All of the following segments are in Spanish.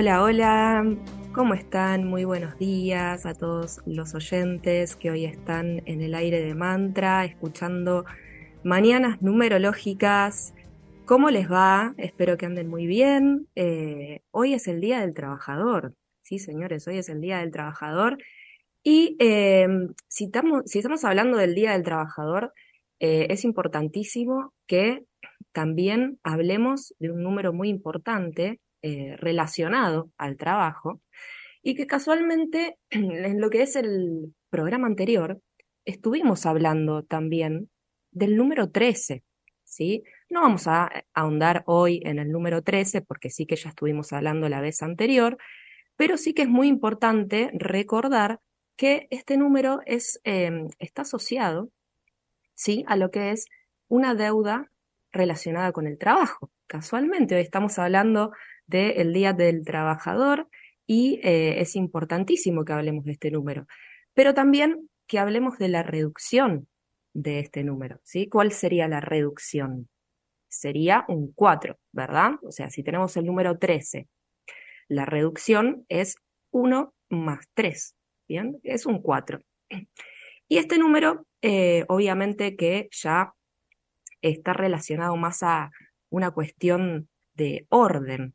Hola, hola, ¿cómo están? Muy buenos días a todos los oyentes que hoy están en el aire de mantra, escuchando mañanas numerológicas. ¿Cómo les va? Espero que anden muy bien. Eh, hoy es el Día del Trabajador. Sí, señores, hoy es el Día del Trabajador. Y em, si, estamos, hablando del Día del Trabajador, eh, es importantísimo que también hablemos de un número muy importante eh, relacionado al trabajo y que casualmente en lo que es el programa anterior estuvimos hablando también del número 13, ¿sí? No vamos a ahondar hoy en el número 13 porque sí que ya estuvimos hablando la vez anterior, pero sí que es muy importante recordar que este número es, em, está asociado ¿sí? a lo que es una deuda relacionada con el trabajo. Casualmente, hoy estamos hablando del Día del Trabajador y eh, es importantísimo que hablemos de este número, pero también que hablemos de la reducción de este número, ¿sí? ¿Cuál sería la reducción? Sería un 4, ¿verdad? O sea, si tenemos el número 13, la reducción es 1 más 3, ¿bien? Es un 4. Y este número, eh, obviamente que ya está relacionado más a una cuestión de orden,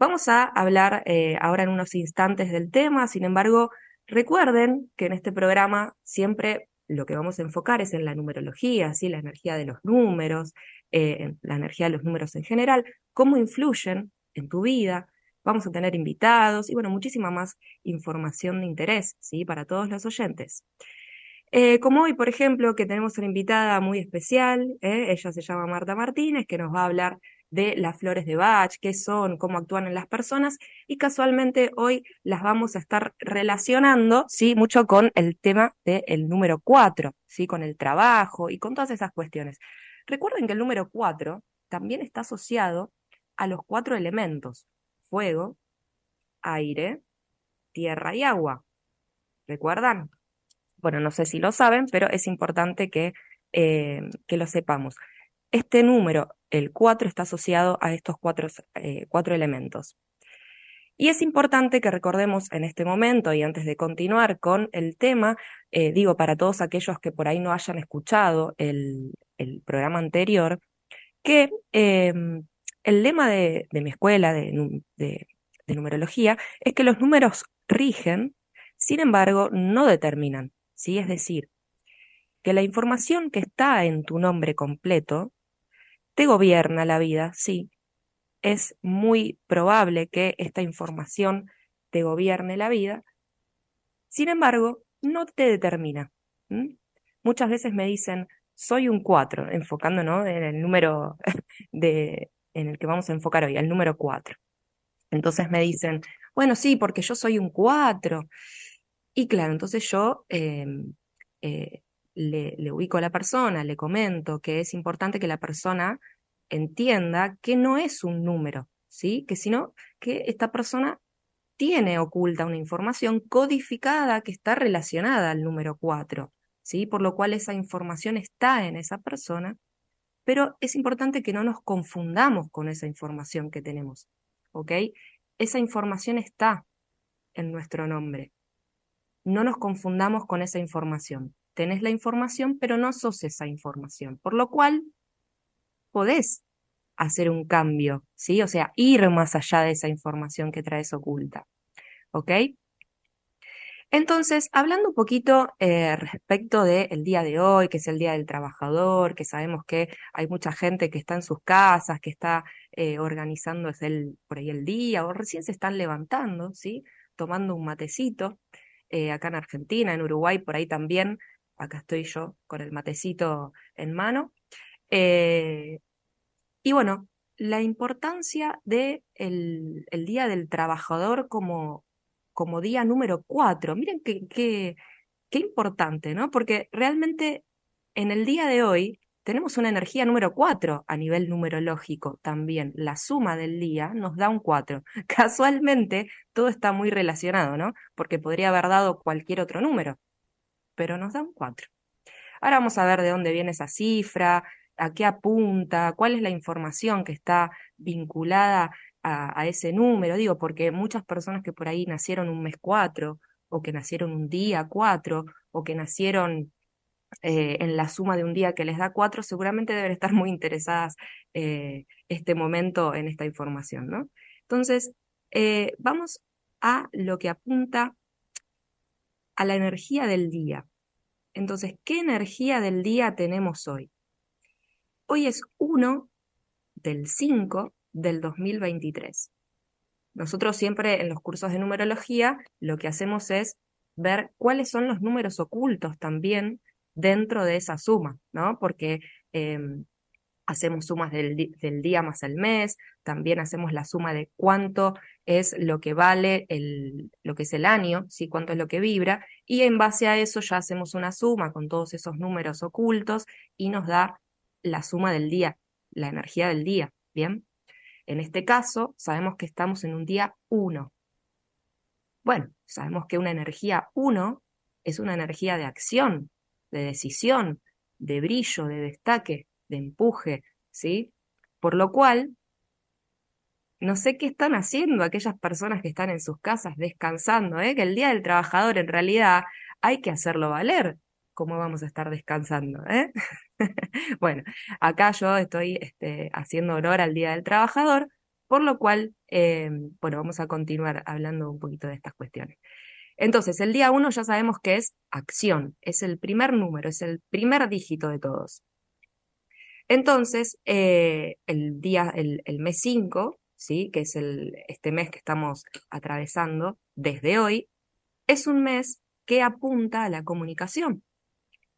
Vamos a hablar eh, ahora en unos instantes del tema, sin embargo, recuerden que en este programa siempre lo que vamos a enfocar es en la numerología, ¿sí? la energía de los números, eh, la energía de los números en general, cómo influyen en tu vida. Vamos a tener invitados y bueno, muchísima más información de interés, ¿sí? Para todos los oyentes. Eh, como hoy, por ejemplo, que tenemos una invitada muy especial, ella se llama Marta Martínez, que nos va a hablar de las flores de Bach, qué son, cómo actúan en las personas, y casualmente hoy las vamos a estar relacionando, sí, mucho con el tema del número 4, sí, con el trabajo y con todas esas cuestiones. Recuerden que el número 4 también está asociado a los cuatro elementos, fuego, aire, tierra y agua. ¿Recuerdan? Bueno, no sé si lo saben, pero es importante que, eh, que lo sepamos. Este número, el 4, está asociado a estos cuatro, eh, cuatro elementos. Y es importante que recordemos en este momento y antes de continuar con el tema, eh, digo para todos aquellos que por ahí no hayan escuchado el, programa anterior, que em, el lema de, mi escuela de, de numerología es que los números rigen, sin embargo, no determinan, ¿sí? Es decir, que la información que está en tu nombre completo te gobierna la vida, sí. Es muy probable que esta información te gobierne la vida. Sin embargo, no te determina. Muchas veces me dicen, soy un 4, enfocando en el número de, en el que vamos a enfocar hoy, el número 4. Entonces me dicen, bueno, sí, porque yo soy un 4. Y claro, entonces yo em, eh, le, ubico a la persona, le comento que es importante que la persona entienda que no es un número, ¿sí? Que sino que esta persona tiene oculta una información codificada que está relacionada al número 4, ¿sí? Por lo cual esa información está en esa persona, pero es importante que no nos confundamos con esa información que tenemos, ¿ok? Esa información está en nuestro nombre. No nos confundamos con esa información. Tenés la información, pero no sos esa información, por lo cual podés hacer un cambio, ¿sí? O sea, ir más allá de esa información que traes oculta, ¿ok? Entonces, hablando un poquito eh, respecto del día de hoy, que es el Día del Trabajador, que sabemos que hay mucha gente que está en sus casas, que está eh, organizando el, por ahí el día, o recién se están levantando, ¿sí? Tomando un matecito. Eh, acá en Argentina, en Uruguay, por ahí también, acá estoy yo con el matecito en mano. y bueno, la importancia del de el Día del Trabajador como, como día número cuatro. Miren qué, qué, qué importante, ¿no? Porque realmente en el día de hoy tenemos una energía número cuatro a nivel numerológico también. La suma del día nos da un cuatro. Casualmente todo está muy relacionado, ¿no? Porque podría haber dado cualquier otro número, pero nos da un cuatro. Ahora vamos a ver de dónde viene esa cifra, a qué apunta, cuál es la información que está vinculada a, ese número, digo, porque muchas personas que por ahí nacieron un mes cuatro, o que nacieron un día cuatro, o que nacieron eh, en la suma de un día que les da cuatro, seguramente deben estar muy interesadas eh, este momento en esta información, ¿no? Entonces, eh, vamos a lo que apunta a la energía del día. Entonces, ¿qué energía del día tenemos hoy? Hoy es 1 del 5 del 2023. Nosotros siempre en los cursos de numerología lo que hacemos es ver cuáles son los números ocultos también dentro de esa suma, ¿no? Porque em, hacemos sumas del, día más el mes, también hacemos la suma de cuánto es lo que vale el, lo que es el año, ¿sí? cuánto es lo que vibra, y en base a eso ya hacemos una suma con todos esos números ocultos y nos da la suma del día, la energía del día, ¿bien? En este caso, sabemos que estamos en un día 1. Bueno, sabemos que una energía 1 es una energía de acción, de decisión, de brillo, de destaque, de empuje, ¿sí? Por lo cual, no sé qué están haciendo aquellas personas que están en sus casas descansando, ¿eh? que el Día del Trabajador en realidad hay que hacerlo valer. ¿Cómo vamos a estar descansando? ¿eh? bueno, acá yo estoy este, haciendo honor al Día del Trabajador, por lo cual, eh, bueno, vamos a continuar hablando un poquito de estas cuestiones. Entonces, el día uno ya sabemos que es acción, es el primer número, es el primer dígito de todos. Entonces, eh, el día, el, mes 5, ¿sí? que es el, este mes que estamos atravesando desde hoy, es un mes que apunta a la comunicación,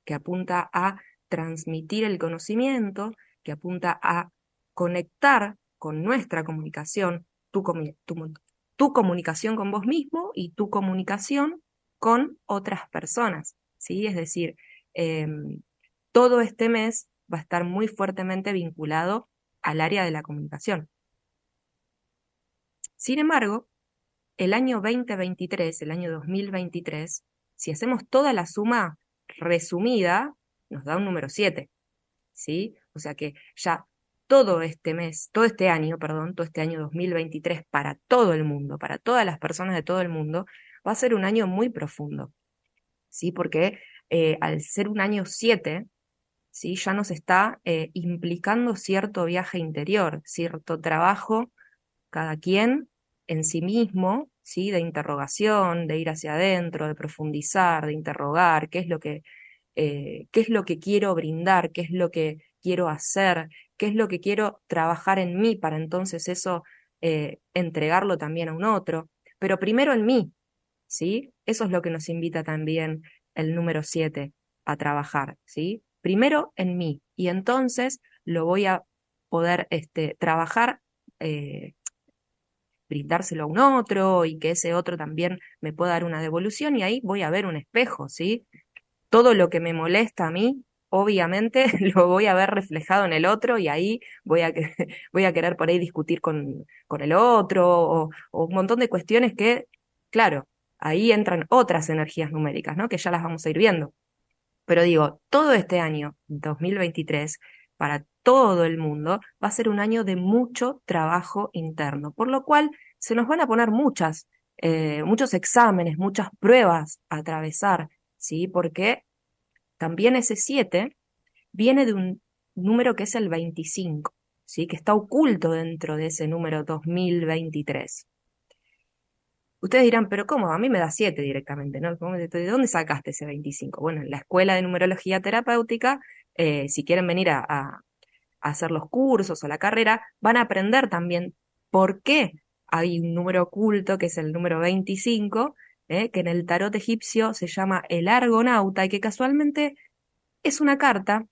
que apunta a transmitir el conocimiento, que apunta a conectar con nuestra comunicación, tu, tu, comunicación con vos mismo y tu comunicación con otras personas, ¿sí? Es decir, em, todo este mes va a estar muy fuertemente vinculado al área de la comunicación. Sin embargo, el año 2023, el año 2023, si hacemos toda la suma resumida, nos da un número 7, ¿sí? O sea que ya todo este mes, todo este año, perdón, todo este año 2023 para todo el mundo, para todas las personas de todo el mundo, va a ser un año muy profundo, ¿sí? Porque eh, al ser un año 7, ¿sí? Ya nos está eh, implicando cierto viaje interior, cierto trabajo, cada quien en sí mismo, ¿sí? De interrogación, de ir hacia adentro, de profundizar, de interrogar, qué es lo que eh, qué es lo que quiero brindar, qué es lo que quiero hacer, qué es lo que quiero trabajar en mí para entonces eso eh, entregarlo también a un otro, pero primero en mí, ¿sí? Eso es lo que nos invita también el número 7 a trabajar, ¿sí? Primero en mí y entonces lo voy a poder este, trabajar, eh, brindárselo a un otro y que ese otro también me pueda dar una devolución y ahí voy a ver un espejo, ¿sí? todo lo que me molesta a mí, obviamente lo voy a ver reflejado en el otro y ahí voy a, querer por ahí discutir con, con el otro o, un montón de cuestiones que, claro, ahí entran otras energías numéricas, ¿no? Que ya las vamos a ir viendo. Pero digo, todo este año, 2023, para todo el mundo, va a ser un año de mucho trabajo interno, por lo cual se nos van a poner muchas, eh, muchos exámenes, muchas pruebas a atravesar, ¿sí? Porque también ese 7 viene de un número que es el 25, ¿sí? Que está oculto dentro de ese número 2023. Ustedes dirán, pero ¿cómo? A mí me da 7 directamente, ¿no? ¿De dónde sacaste ese 25? Bueno, en la escuela de numerología terapéutica, eh, si quieren venir a, hacer los cursos o la carrera, van a aprender también por qué hay un número oculto que es el número 25, eh, que en el tarot egipcio se llama el argonauta y que casualmente es una carta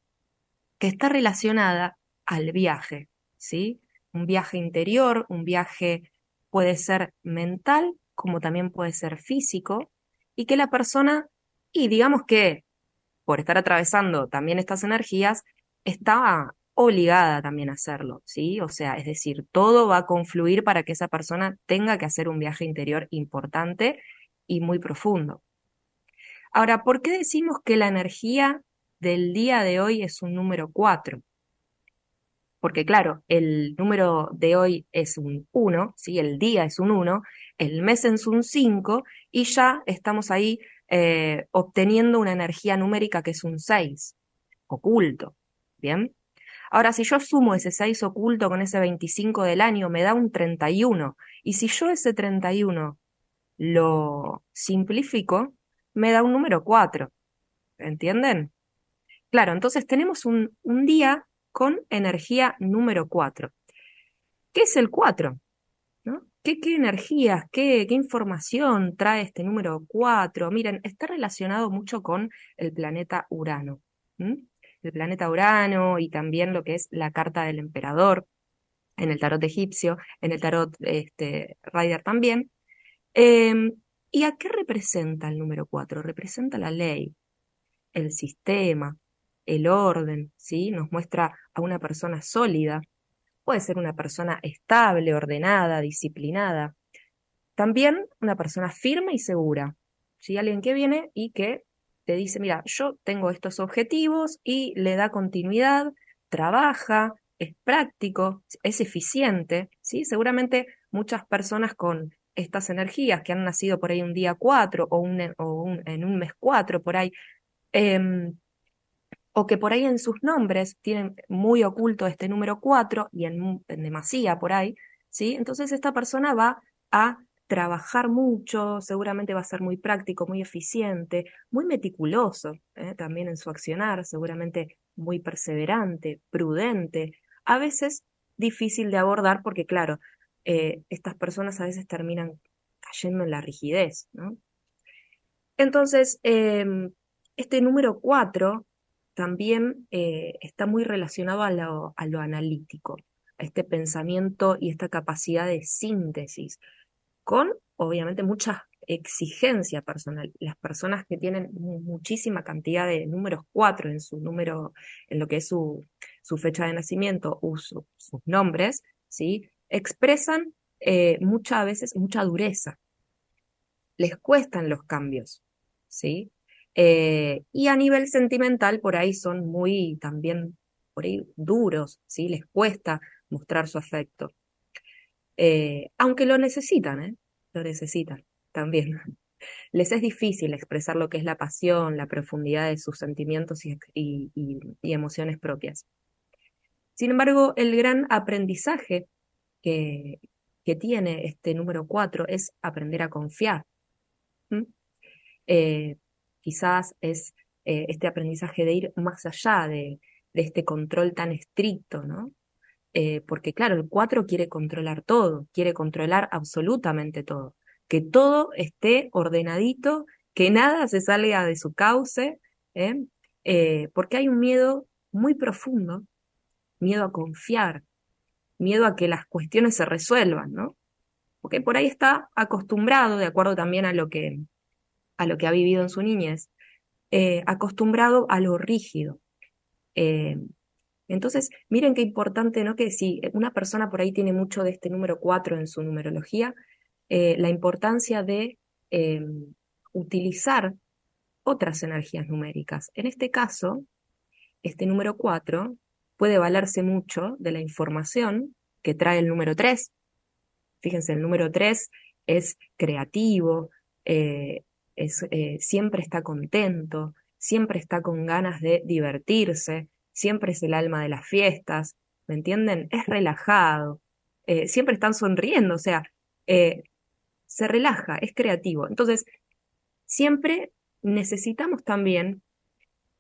que está relacionada al viaje, ¿sí? Un viaje interior, un viaje puede ser mental como también puede ser físico, y que la persona, y digamos que por estar atravesando también estas energías, está obligada también a hacerlo, ¿sí? O sea, es decir, todo va a confluir para que esa persona tenga que hacer un viaje interior importante y muy profundo. Ahora, ¿por qué decimos que la energía del día de hoy es un número 4? porque claro, el número de hoy es un 1, ¿sí? el día es un 1, el mes es un 5 y ya estamos ahí eh, obteniendo una energía numérica que es un 6, oculto. ¿Bien? Ahora, si yo sumo ese 6 oculto con ese 25 del año, me da un 31. Y si yo ese 31 lo simplifico, me da un número 4. ¿Entienden? Claro, entonces tenemos un, un día con energía número 4. ¿Qué es el 4? ¿Qué, ¿Qué, energías, qué, qué, información trae este número 4? Miren, está relacionado mucho con el planeta Urano. El planeta Urano y también lo que es la carta del emperador en el tarot egipcio, en el tarot este, Rider también. Em, ¿Y a qué representa el número 4? Representa la ley, el sistema, el orden, ¿sí? Nos muestra a una persona sólida, puede ser una persona estable, ordenada, disciplinada. También una persona firme y segura, ¿sí? Alguien que viene y que te dice, mira, yo tengo estos objetivos y le da continuidad, trabaja, es práctico, es eficiente, ¿sí? Seguramente muchas personas con estas energías que han nacido por ahí un día cuatro o, un, en un mes cuatro por ahí, em, o que por ahí en sus nombres tienen muy oculto este número 4 y en, demasía por ahí, ¿sí? Entonces esta persona va a trabajar mucho, seguramente va a ser muy práctico, muy eficiente, muy meticuloso ¿eh? también en su accionar, seguramente muy perseverante, prudente, a veces difícil de abordar porque claro, eh, estas personas a veces terminan cayendo en la rigidez. Entonces, em, este número 4 también eh, está muy relacionado a lo, analítico, a este pensamiento y esta capacidad de síntesis, con obviamente mucha exigencia personal. Las personas que tienen muchísima cantidad de números cuatro en su número, en lo que es su, fecha de nacimiento o sus nombres, ¿sí? expresan eh, muchas veces mucha dureza. Les cuestan los cambios, ¿sí? Eh, y a nivel sentimental, por ahí son muy también, por ahí duros, ¿sí? Les cuesta mostrar su afecto. Eh, aunque lo necesitan, ¿eh? Lo necesitan también. Les es difícil expresar lo que es la pasión, la profundidad de sus sentimientos y, emociones propias. Sin embargo, el gran aprendizaje que, que tiene este número 4 es aprender a confiar. Quizás es eh, este aprendizaje de ir más allá de, este control tan estricto, ¿no? Eh, porque claro, el 4 quiere controlar todo, quiere controlar absolutamente todo, que todo esté ordenadito, que nada se salga de su cauce, ¿eh? porque hay un miedo muy profundo, miedo a confiar, miedo a que las cuestiones se resuelvan, ¿no? Porque por ahí está acostumbrado, de acuerdo también a lo que a lo que ha vivido en su niñez, eh, acostumbrado a lo rígido. Eh, entonces, miren qué importante, ¿no? Que si una persona por ahí tiene mucho de este número 4 en su numerología, eh, la importancia de utilizar otras energías numéricas. En este caso, este número 4 puede valerse mucho de la información que trae el número 3. Fíjense, el número 3 es creativo, eh, siempre está contento, siempre está con ganas de divertirse, siempre es el alma de las fiestas, ¿me entienden? Es relajado, eh, siempre están sonriendo, o sea, se relaja, es creativo. Entonces, siempre necesitamos también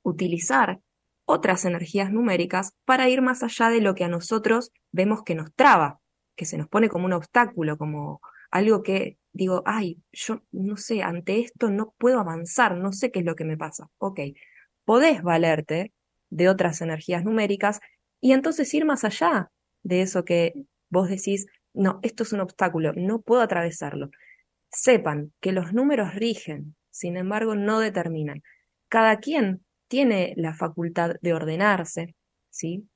utilizar otras energías numéricas para ir más allá de lo que a nosotros vemos que nos traba, que se nos pone como un obstáculo, como algo que digo, ay, yo no sé, ante esto no puedo avanzar, no sé qué es lo que me pasa. Ok, podés valerte de otras energías numéricas y entonces ir más allá de eso que vos decís, no, esto es un obstáculo, no puedo atravesarlo. Sepan que los números rigen, sin embargo, no determinan. Cada quien tiene la facultad de ordenarse, ¿sí?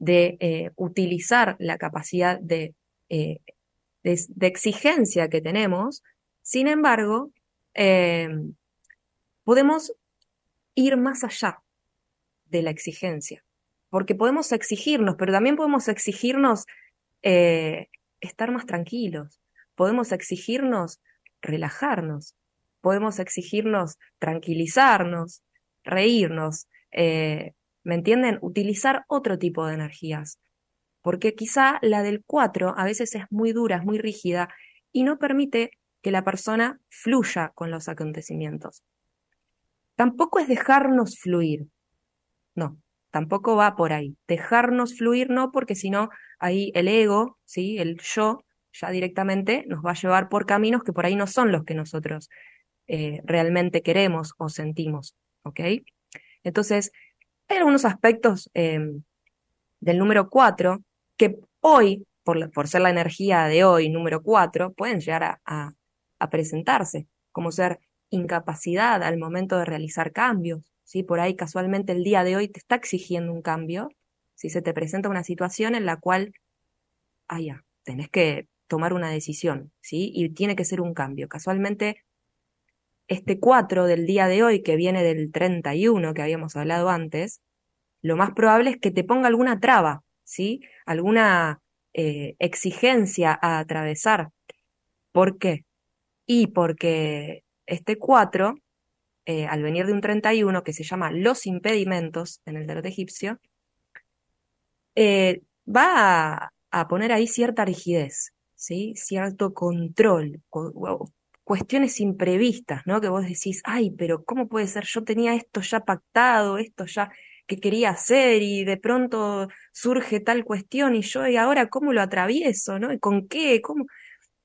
de eh, utilizar la capacidad de, eh, de, exigencia que tenemos, sin embargo, eh, podemos ir más allá de la exigencia, porque podemos exigirnos, pero también podemos exigirnos estar más tranquilos, podemos exigirnos relajarnos, podemos exigirnos tranquilizarnos, reírnos, eh, ¿me entienden? Utilizar otro tipo de energías. Porque quizá la del 4 a veces es muy dura, es muy rígida y no permite que la persona fluya con los acontecimientos. Tampoco es dejarnos fluir. No, tampoco va por ahí. Dejarnos fluir no, porque si no, ahí el ego, ¿sí? el yo, ya directamente nos va a llevar por caminos que por ahí no son los que nosotros eh, realmente queremos o sentimos. ¿ok? Entonces, hay algunos aspectos em, del número 4 que hoy, por, por, ser la energía de hoy, número 4, pueden llegar a, presentarse, como ser incapacidad al momento de realizar cambios. ¿sí? Por ahí casualmente el día de hoy te está exigiendo un cambio, si se te presenta una situación en la cual, ah, ya, tenés que tomar una decisión, ¿sí? Y tiene que ser un cambio. Casualmente este 4 del día de hoy, que viene del 31 que habíamos hablado antes, lo más probable es que te ponga alguna traba, ¿sí? Alguna eh, exigencia a atravesar. ¿Por qué? Y porque este 4, eh, al venir de un 31 que se llama los impedimentos en el tarot egipcio, eh, va a, poner ahí cierta rigidez, ¿sí? Cierto control, cuestiones imprevistas, ¿no? Que vos decís, ay, pero ¿cómo puede ser? Yo tenía esto ya pactado, esto ya que quería hacer y de pronto surge tal cuestión y yo, ¿y ahora cómo lo atravieso, ¿no? ¿Y con qué? ¿Cómo?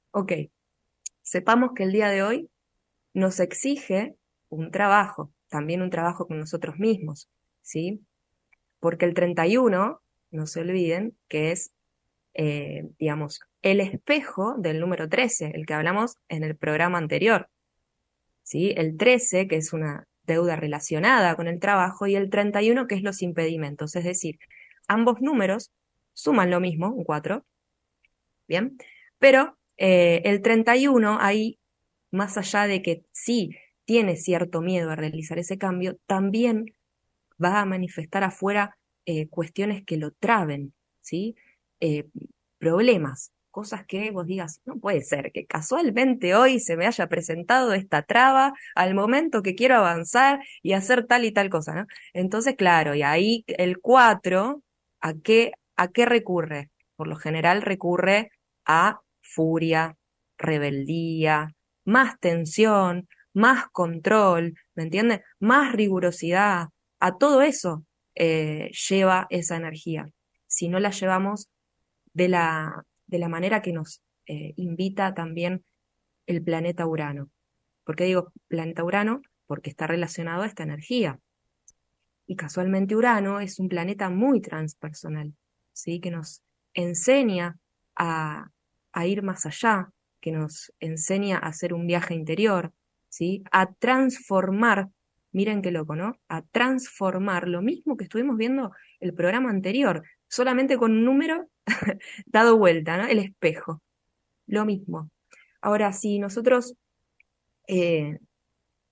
Ok, sepamos que el día de hoy nos exige un trabajo, también un trabajo con nosotros mismos, ¿sí? Porque el 31, no se olviden, que es, eh, digamos, el espejo del número 13, el que hablamos en el programa anterior. ¿Sí? El 13, que es una deuda relacionada con el trabajo, y el 31, que es los impedimentos. Es decir, ambos números suman lo mismo, un 4. Bien, pero eh, el 31, ahí, más allá de que sí tiene cierto miedo a realizar ese cambio, también va a manifestar afuera eh, cuestiones que lo traben, ¿sí? Eh, problemas, cosas que vos digas, no puede ser que casualmente hoy se me haya presentado esta traba al momento que quiero avanzar y hacer tal y tal cosa, ¿no? Entonces, claro, y ahí el 4, ¿a qué, ¿a qué recurre? Por lo general recurre a furia, rebeldía, más tensión, más control, ¿me entiendes? Más rigurosidad, a todo eso eh, lleva esa energía. Si no la llevamos de la, de la manera que nos eh, invita también el planeta Urano. ¿Por qué digo planeta Urano? Porque está relacionado a esta energía. Y casualmente Urano es un planeta muy transpersonal, ¿sí? que nos enseña a, a ir más allá, que nos enseña a hacer un viaje interior, ¿sí? a transformar, miren qué loco, ¿no? A transformar lo mismo que estuvimos viendo el programa anterior, solamente con un número dado vuelta, ¿no? El espejo. Lo mismo. Ahora, si nosotros eh,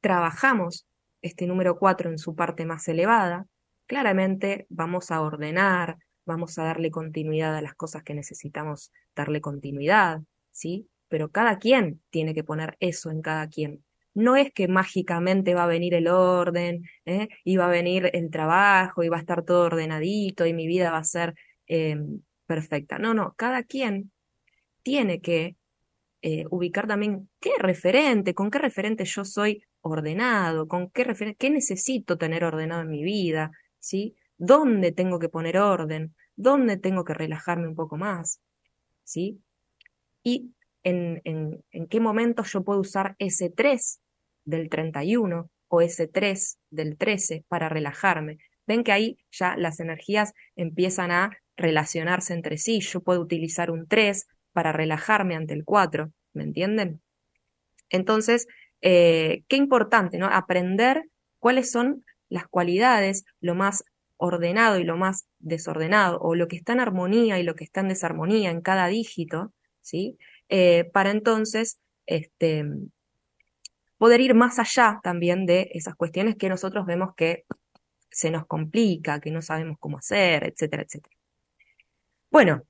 trabajamos este número 4 en su parte más elevada, claramente vamos a ordenar, vamos a darle continuidad a las cosas que necesitamos darle continuidad, ¿sí? Pero cada quien tiene que poner eso en cada quien. No es que mágicamente va a venir el orden, ¿eh? y va a venir el trabajo, y va a estar todo ordenadito, y mi vida va a ser em, perfecta. No, no, cada quien tiene que eh, ubicar también qué referente, con qué referente yo soy ordenado, con qué referente, qué necesito tener ordenado en mi vida, ¿sí? ¿Dónde tengo que poner orden? ¿Dónde tengo que relajarme un poco más? ¿Sí? Y en, en, en qué momento yo puedo usar ese 3 del 31 o ese 3 del 13 para relajarme. Ven que ahí ya las energías empiezan a relacionarse entre sí. Yo puedo utilizar un 3 para relajarme ante el 4, ¿me entienden? Entonces, eh, qué importante, ¿no? Aprender cuáles son las cualidades, lo más ordenado y lo más desordenado, o lo que está en armonía y lo que está en desarmonía en cada dígito, ¿sí? Eh, para entonces este, poder ir más allá también de esas cuestiones que nosotros vemos que se nos complica, que no sabemos cómo hacer, etcétera, etcétera. Bueno,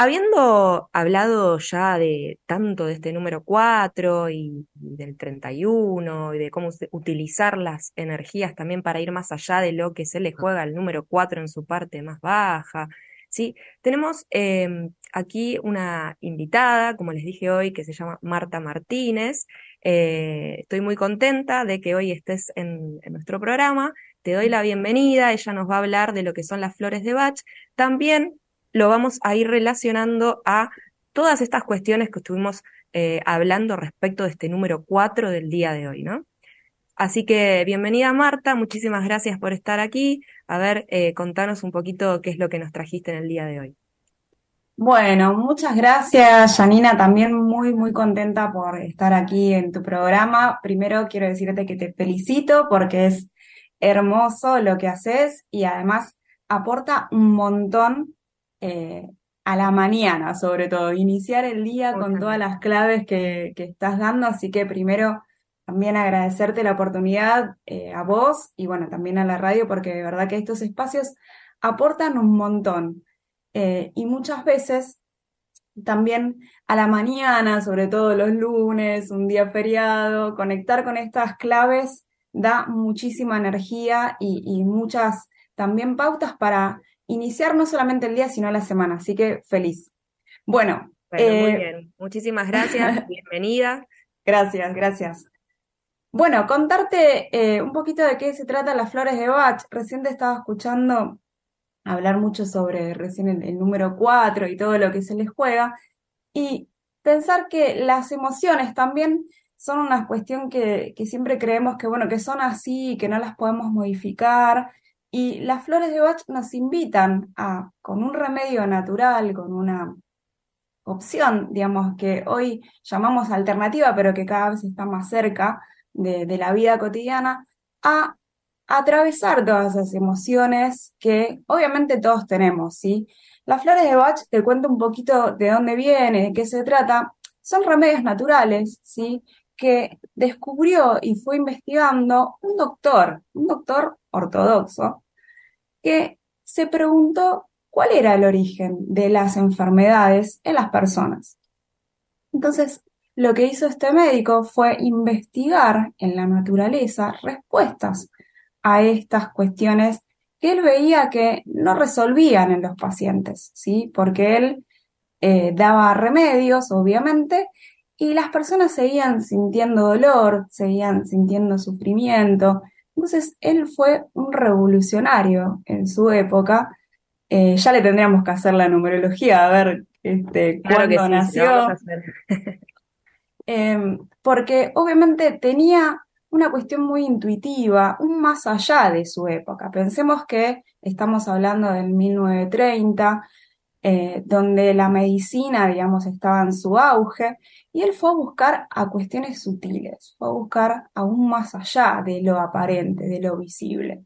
Habiendo hablado ya de tanto de este número 4 y, del 31 y de cómo utilizar las energías también para ir más allá de lo que se le juega al número 4 en su parte más baja, ¿sí? Tenemos em, aquí una invitada, como les dije hoy, que se llama Marta Martínez. Eh, estoy muy contenta de que hoy estés en, en nuestro programa. Te doy la bienvenida. Ella nos va a hablar de lo que son las flores de Bach. También lo vamos a ir relacionando a todas estas cuestiones que estuvimos eh, hablando respecto de este número 4 del día de hoy, ¿no? Así que bienvenida Marta, muchísimas gracias por estar aquí. A ver, eh, contanos un poquito qué es lo que nos trajiste en el día de hoy. Bueno, muchas gracias, Janina. También muy, muy contenta por estar aquí en tu programa. Primero quiero decirte que te felicito porque es hermoso lo que haces y además aporta un montón eh, a la mañana, sobre todo, iniciar el día con todas las claves que, estás dando. Así que primero también agradecerte la oportunidad eh, a vos y bueno, también a la radio, porque de verdad que estos espacios aportan un montón. Eh, y muchas veces también a la mañana, sobre todo los lunes, un día feriado, conectar con estas claves da muchísima energía y muchas también pautas para iniciar no solamente el día, sino la semana. Así que feliz. Bueno. muy eh, bien. Muchísimas gracias. Bienvenida. Gracias, gracias. Bueno, contarte eh, un poquito de qué se trata las flores de Bach. Recién te estaba escuchando hablar mucho sobre recién el, número 4 y todo lo que se les juega. Y pensar que las emociones también son una cuestión que, que siempre creemos que, bueno, que son así, que no las podemos modificar, y las flores de Bach nos invitan a, con un remedio natural, con una opción, digamos, que hoy llamamos alternativa, pero que cada vez está más cerca de, la vida cotidiana, a atravesar todas esas emociones que obviamente todos tenemos, ¿sí? Las flores de Bach, te cuento un poquito de dónde viene, de qué se trata, son remedios naturales, ¿sí? Que descubrió y fue investigando un doctor, un doctor ortodoxo, que se preguntó cuál era el origen de las enfermedades en las personas. Entonces, lo que hizo este médico fue investigar en la naturaleza respuestas a estas cuestiones que él veía que no resolvían en los pacientes, ¿sí? Porque él eh, daba remedios, obviamente, y las personas seguían sintiendo dolor, seguían sintiendo sufrimiento, entonces, él fue un revolucionario en su época. Eh, ya le tendríamos que hacer la numerología, a ver este, cuándo nació. Em, porque obviamente tenía una cuestión muy intuitiva, un más allá de su época. Pensemos que estamos hablando del 1930, eh, donde la medicina, digamos, estaba en su auge, y él fue a buscar a cuestiones sutiles, fue a buscar aún más allá de lo aparente, de lo visible.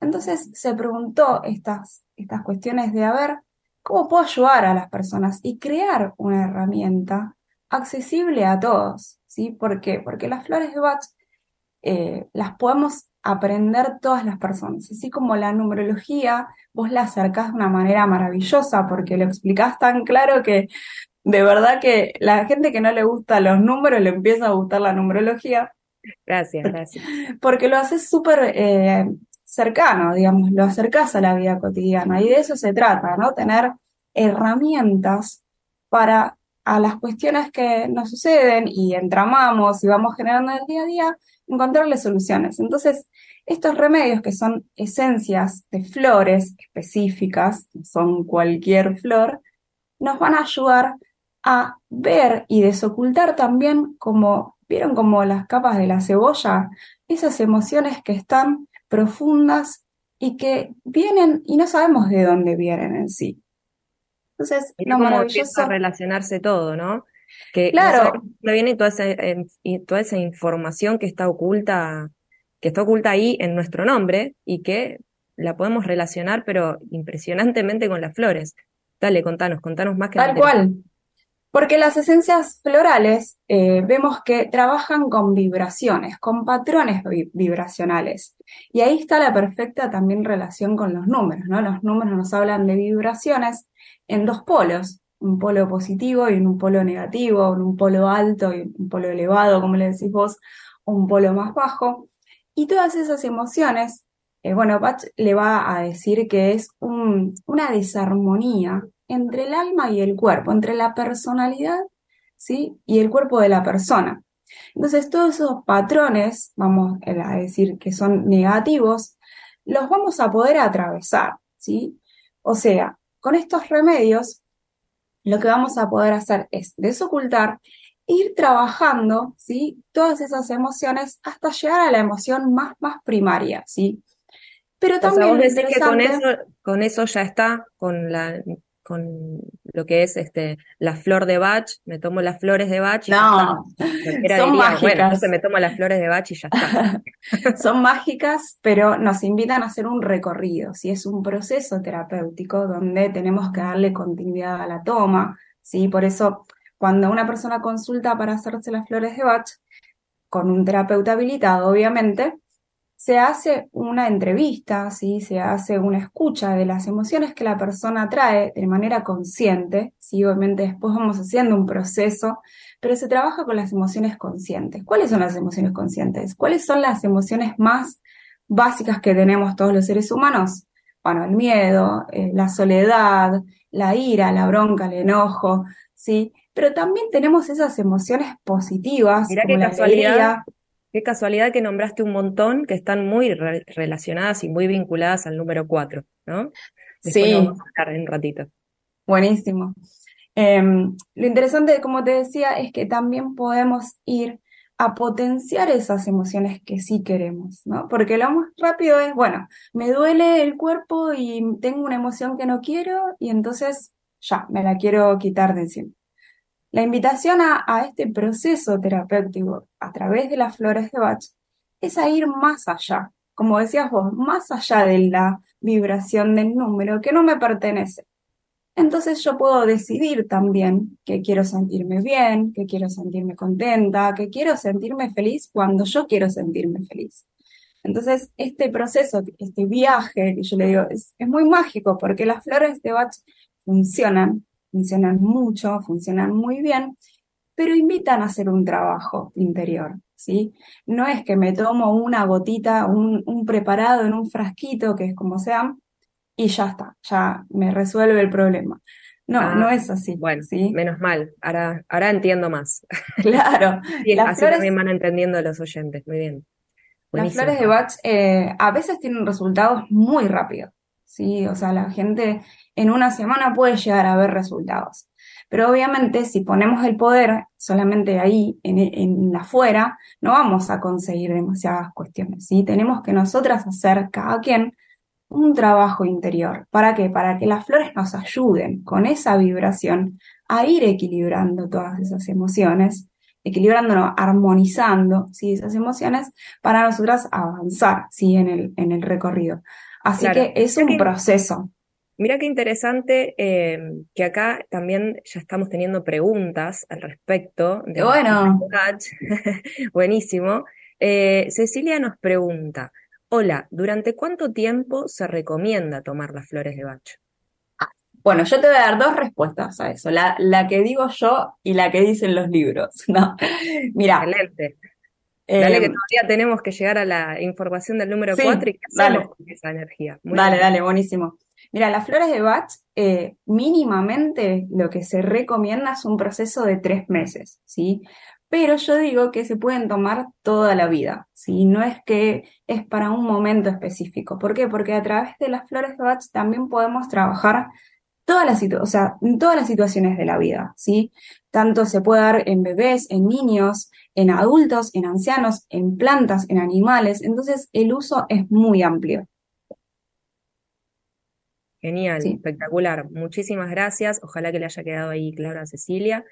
Entonces se preguntó estas, estas cuestiones de, a ver, ¿cómo puedo ayudar a las personas y crear una herramienta accesible a todos? ¿Sí? ¿Por qué? Porque las flores de Bach eh, las podemos aprender todas las personas. Así como la numerología, vos la acercás de una manera maravillosa porque lo explicás tan claro que de verdad que la gente que no le gusta los números le empieza a gustar la numerología. Gracias, gracias. Porque lo haces súper eh, cercano, digamos, lo acercás a la vida cotidiana y de eso se trata, ¿no? Tener herramientas para a las cuestiones que nos suceden y entramamos y vamos generando en el día a día, encontrarle soluciones. Entonces, estos remedios que son esencias de flores específicas, son cualquier flor, nos van a ayudar a ver y desocultar también como, vieron como las capas de la cebolla, esas emociones que están profundas y que vienen y no sabemos de dónde vienen en sí. Entonces, lo maravilloso. a relacionarse todo, ¿no? Que claro. No viene toda esa, toda esa información que está oculta, que está oculta ahí en nuestro nombre y que la podemos relacionar, pero impresionantemente con las flores. Dale, contanos, contanos más que Tal cual. Porque las esencias florales eh, vemos que trabajan con vibraciones, con patrones vibracionales. Y ahí está la perfecta también relación con los números, ¿no? Los números nos hablan de vibraciones en dos polos, un polo positivo y un polo negativo, un polo alto y un polo elevado, como le decís vos, un polo más bajo. Y todas esas emociones, eh, bueno, Bach le va a decir que es una desarmonía entre el alma y el cuerpo, entre la personalidad ¿sí? y el cuerpo de la persona. Entonces, todos esos patrones, vamos a decir que son negativos, los vamos a poder atravesar, ¿sí? O sea, con estos remedios, lo que vamos a poder hacer es desocultar, ir trabajando, ¿sí? Todas esas emociones hasta llegar a la emoción más, más primaria, ¿sí? Pero también. O sea, que con eso, con eso ya está, con la con lo que es este la flor de Bach, me tomo las flores de Bach y no, son mágicas. Bueno, entonces me tomo las flores de Bach y ya está. son mágicas, pero nos invitan a hacer un recorrido, si es un proceso terapéutico donde tenemos que darle continuidad a la toma, ¿sí? Por eso cuando una persona consulta para hacerse las flores de Bach con un terapeuta habilitado, obviamente, se hace una entrevista, ¿sí? se hace una escucha de las emociones que la persona trae de manera consciente, ¿sí? obviamente después vamos haciendo un proceso, pero se trabaja con las emociones conscientes. ¿Cuáles son las emociones conscientes? ¿Cuáles son las emociones más básicas que tenemos todos los seres humanos? Bueno, el miedo, eh, la soledad, la ira, la bronca, el enojo, ¿sí? Pero también tenemos esas emociones positivas, como la alegría, Qué casualidad que nombraste un montón que están muy relacionadas y muy vinculadas al número 4, ¿no? sí. vamos a hablar en un ratito. Buenísimo. Em, lo interesante, como te decía, es que también podemos ir a potenciar esas emociones que sí queremos, ¿no? Porque lo más rápido es, bueno, me duele el cuerpo y tengo una emoción que no quiero y entonces ya, me la quiero quitar de encima. La invitación a, este proceso terapéutico a través de las flores de Bach es a ir más allá, como decías vos, más allá de la vibración del número que no me pertenece. Entonces yo puedo decidir también que quiero sentirme bien, que quiero sentirme contenta, que quiero sentirme feliz cuando yo quiero sentirme feliz. Entonces, este proceso, este viaje que yo le digo, es, es muy mágico porque las flores de Bach funcionan funcionan mucho, funcionan muy bien, pero invitan a hacer un trabajo interior, ¿sí? No es que me tomo una gotita, un, preparado en un frasquito, que es como sea, y ya está, ya me resuelve el problema. No, ah, no es así. Bueno, ¿sí? menos mal, ahora, ahora entiendo más. Claro. y las así también van entendiendo los oyentes, muy bien. Las flores de Bach eh, a veces tienen resultados muy rápidos, ¿sí? O sea, la gente en una semana puede llegar a ver resultados. Pero obviamente si ponemos el poder solamente ahí, en, en afuera, no vamos a conseguir demasiadas cuestiones. ¿sí? Tenemos que nosotras hacer cada quien un trabajo interior. ¿Para qué? Para que las flores nos ayuden con esa vibración a ir equilibrando todas esas emociones, equilibrándonos, armonizando ¿sí? esas emociones para nosotras avanzar ¿sí? en, el, en el recorrido. Así que es un proceso. Mira qué interesante eh, que acá también ya estamos teniendo preguntas al respecto. De bueno. Buenísimo. Eh, Cecilia nos pregunta, Hola, ¿durante cuánto tiempo se recomienda tomar las flores de Bach? Bueno, yo te voy a dar dos respuestas a eso, la, la que digo yo y la que dicen los libros. No, mira. Excelente. Dale que eh, todavía tenemos que llegar a la información del número 4 y qué hacemos con esa energía. dale, dale, buenísimo. Mira, las flores de Bach, eh, mínimamente lo que se recomienda es un proceso de tres meses, ¿sí? Pero yo digo que se pueden tomar toda la vida, ¿sí? No es que es para un momento específico. ¿Por qué? Porque a través de las flores de Bach también podemos trabajar todas las, o sea, en todas las situaciones de la vida, ¿sí? Tanto se puede dar en bebés, en niños, en adultos, en ancianos, en plantas, en animales. Entonces, el uso es muy amplio. Genial, espectacular. Muchísimas gracias. Ojalá que le haya quedado ahí claro a Cecilia.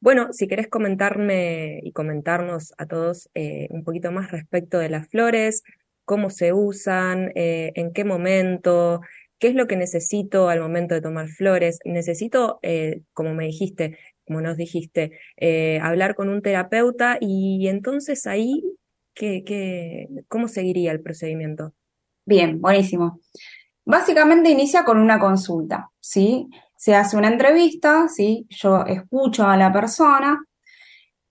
Bueno, si querés comentarme y comentarnos a todos eh, un poquito más respecto de las flores, cómo se usan, eh, en qué momento, qué es lo que necesito al momento de tomar flores. Necesito, eh, como me dijiste, como nos dijiste, hablar con un terapeuta y entonces ahí, ¿qué, qué, ¿cómo seguiría el procedimiento? Bien, buenísimo. Básicamente inicia con una consulta, ¿sí? Se hace una entrevista, ¿sí? Yo escucho a la persona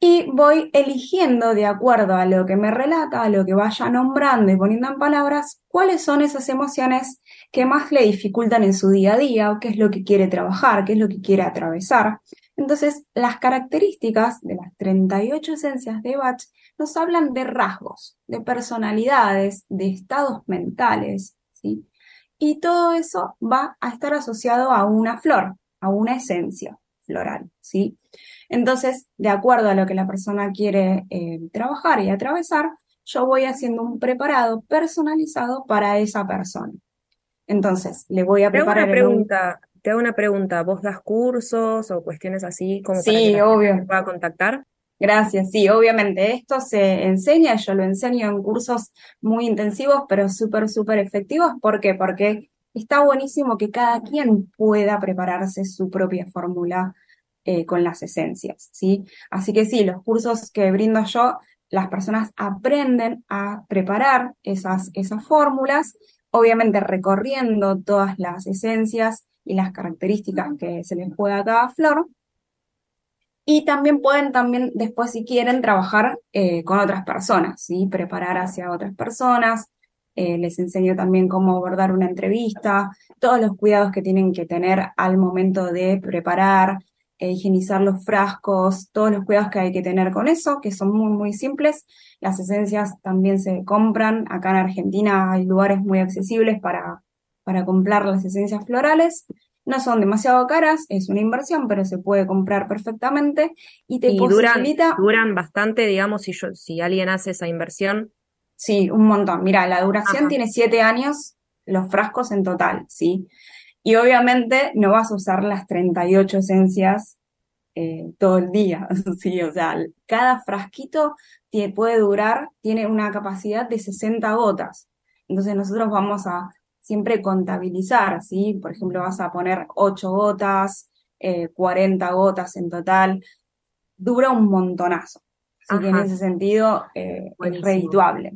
y voy eligiendo de acuerdo a lo que me relata, a lo que vaya nombrando y poniendo en palabras, cuáles son esas emociones que más le dificultan en su día a día o qué es lo que quiere trabajar, qué es lo que quiere atravesar. Entonces, las características de las 38 esencias de Bach nos hablan de rasgos, de personalidades, de estados mentales, ¿sí? y todo eso va a estar asociado a una flor, a una esencia floral, ¿sí? Entonces, de acuerdo a lo que la persona quiere eh, trabajar y atravesar, yo voy haciendo un preparado personalizado para esa persona. Entonces, le voy a preparar. Te hago una pregunta, te hago una pregunta. ¿Vos das cursos o cuestiones así como para que la obvio. pueda contactar? Gracias, sí, obviamente esto se enseña, yo lo enseño en cursos muy intensivos, pero súper, súper efectivos. ¿Por qué? Porque está buenísimo que cada quien pueda prepararse su propia fórmula eh, con las esencias, ¿sí? Así que sí, los cursos que brindo yo, las personas aprenden a preparar esas, esas fórmulas, obviamente recorriendo todas las esencias y las características que se les pueda a cada flor, y también pueden también después, si quieren, trabajar eh, con otras personas, ¿sí? Preparar hacia otras personas. Eh, les enseño también cómo abordar una entrevista, todos los cuidados que tienen que tener al momento de preparar, e higienizar los frascos, todos los cuidados que hay que tener con eso, que son muy, muy simples. Las esencias también se compran. Acá en Argentina hay lugares muy accesibles para, para comprar las esencias florales. No son demasiado caras, es una inversión, pero se puede comprar perfectamente y te posibilita... Duran, bastante, digamos, si, yo, si alguien hace esa inversión. Sí, un montón. Mira, la duración tiene siete años, los frascos en total, ¿sí? Y obviamente no vas a usar las 38 esencias eh, todo el día, ¿sí? O sea, cada frasquito te puede durar, tiene una capacidad de 60 gotas. Entonces nosotros vamos a siempre contabilizar, ¿sí? Por ejemplo, vas a poner 8 gotas, 40 eh, gotas en total, dura un montonazo. Así que en ese sentido eh, es redituable.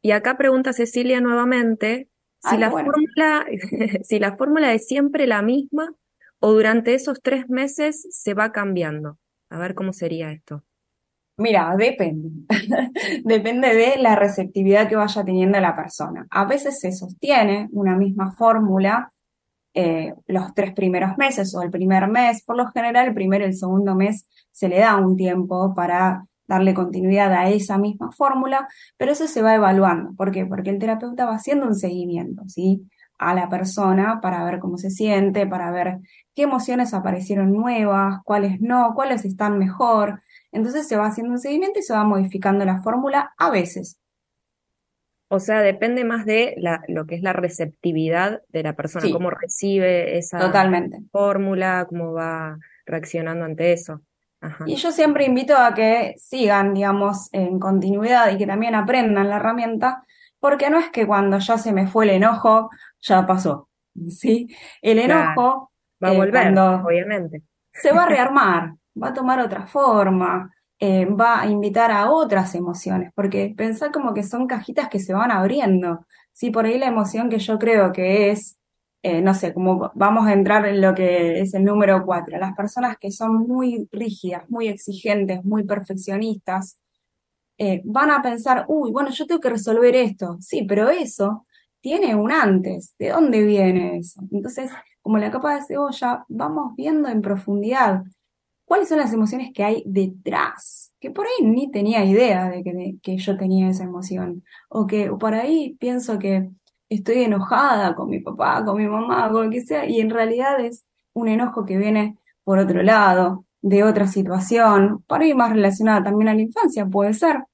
Y acá pregunta Cecilia nuevamente si, la fórmula, si la fórmula es siempre la misma o durante esos tres meses se va cambiando. A ver cómo sería esto. Mira, depende. depende de la receptividad que vaya teniendo la persona. A veces se sostiene una misma fórmula eh, los tres primeros meses o el primer mes. Por lo general, el primero y el segundo mes se le da un tiempo para darle continuidad a esa misma fórmula, pero eso se va evaluando. ¿Por qué? Porque el terapeuta va haciendo un seguimiento, ¿sí? A la persona para ver cómo se siente, para ver qué emociones aparecieron nuevas, cuáles no, cuáles están mejor. Entonces se va haciendo un seguimiento y se va modificando la fórmula a veces. O sea, depende más de la, lo que es la receptividad de la persona, cómo recibe esa fórmula, cómo va reaccionando ante eso. Y yo siempre invito a que sigan, digamos, en continuidad y que también aprendan la herramienta, porque no es que cuando ya se me fue el enojo, ya pasó. ¿sí? El enojo va a eh, volver, obviamente. Se va a rearmar, va a tomar otra forma. eh, va a invitar a otras emociones, porque pensar como que son cajitas que se van abriendo. Sí, por ahí la emoción que yo creo que es, eh, no sé, como vamos a entrar en lo que es el número cuatro, las personas que son muy rígidas, muy exigentes, muy perfeccionistas, eh, van a pensar, uy, bueno, yo tengo que resolver esto. Sí, pero eso tiene un antes. ¿De dónde viene eso? Entonces, como la capa de cebolla, vamos viendo en profundidad cuáles son las emociones que hay detrás, que por ahí ni tenía idea de que, yo tenía esa emoción, o que por ahí pienso que estoy enojada con mi papá, con mi mamá, con lo que sea, y en realidad es un enojo que viene por otro lado, de otra situación, por ahí más relacionada también a la infancia, puede ser,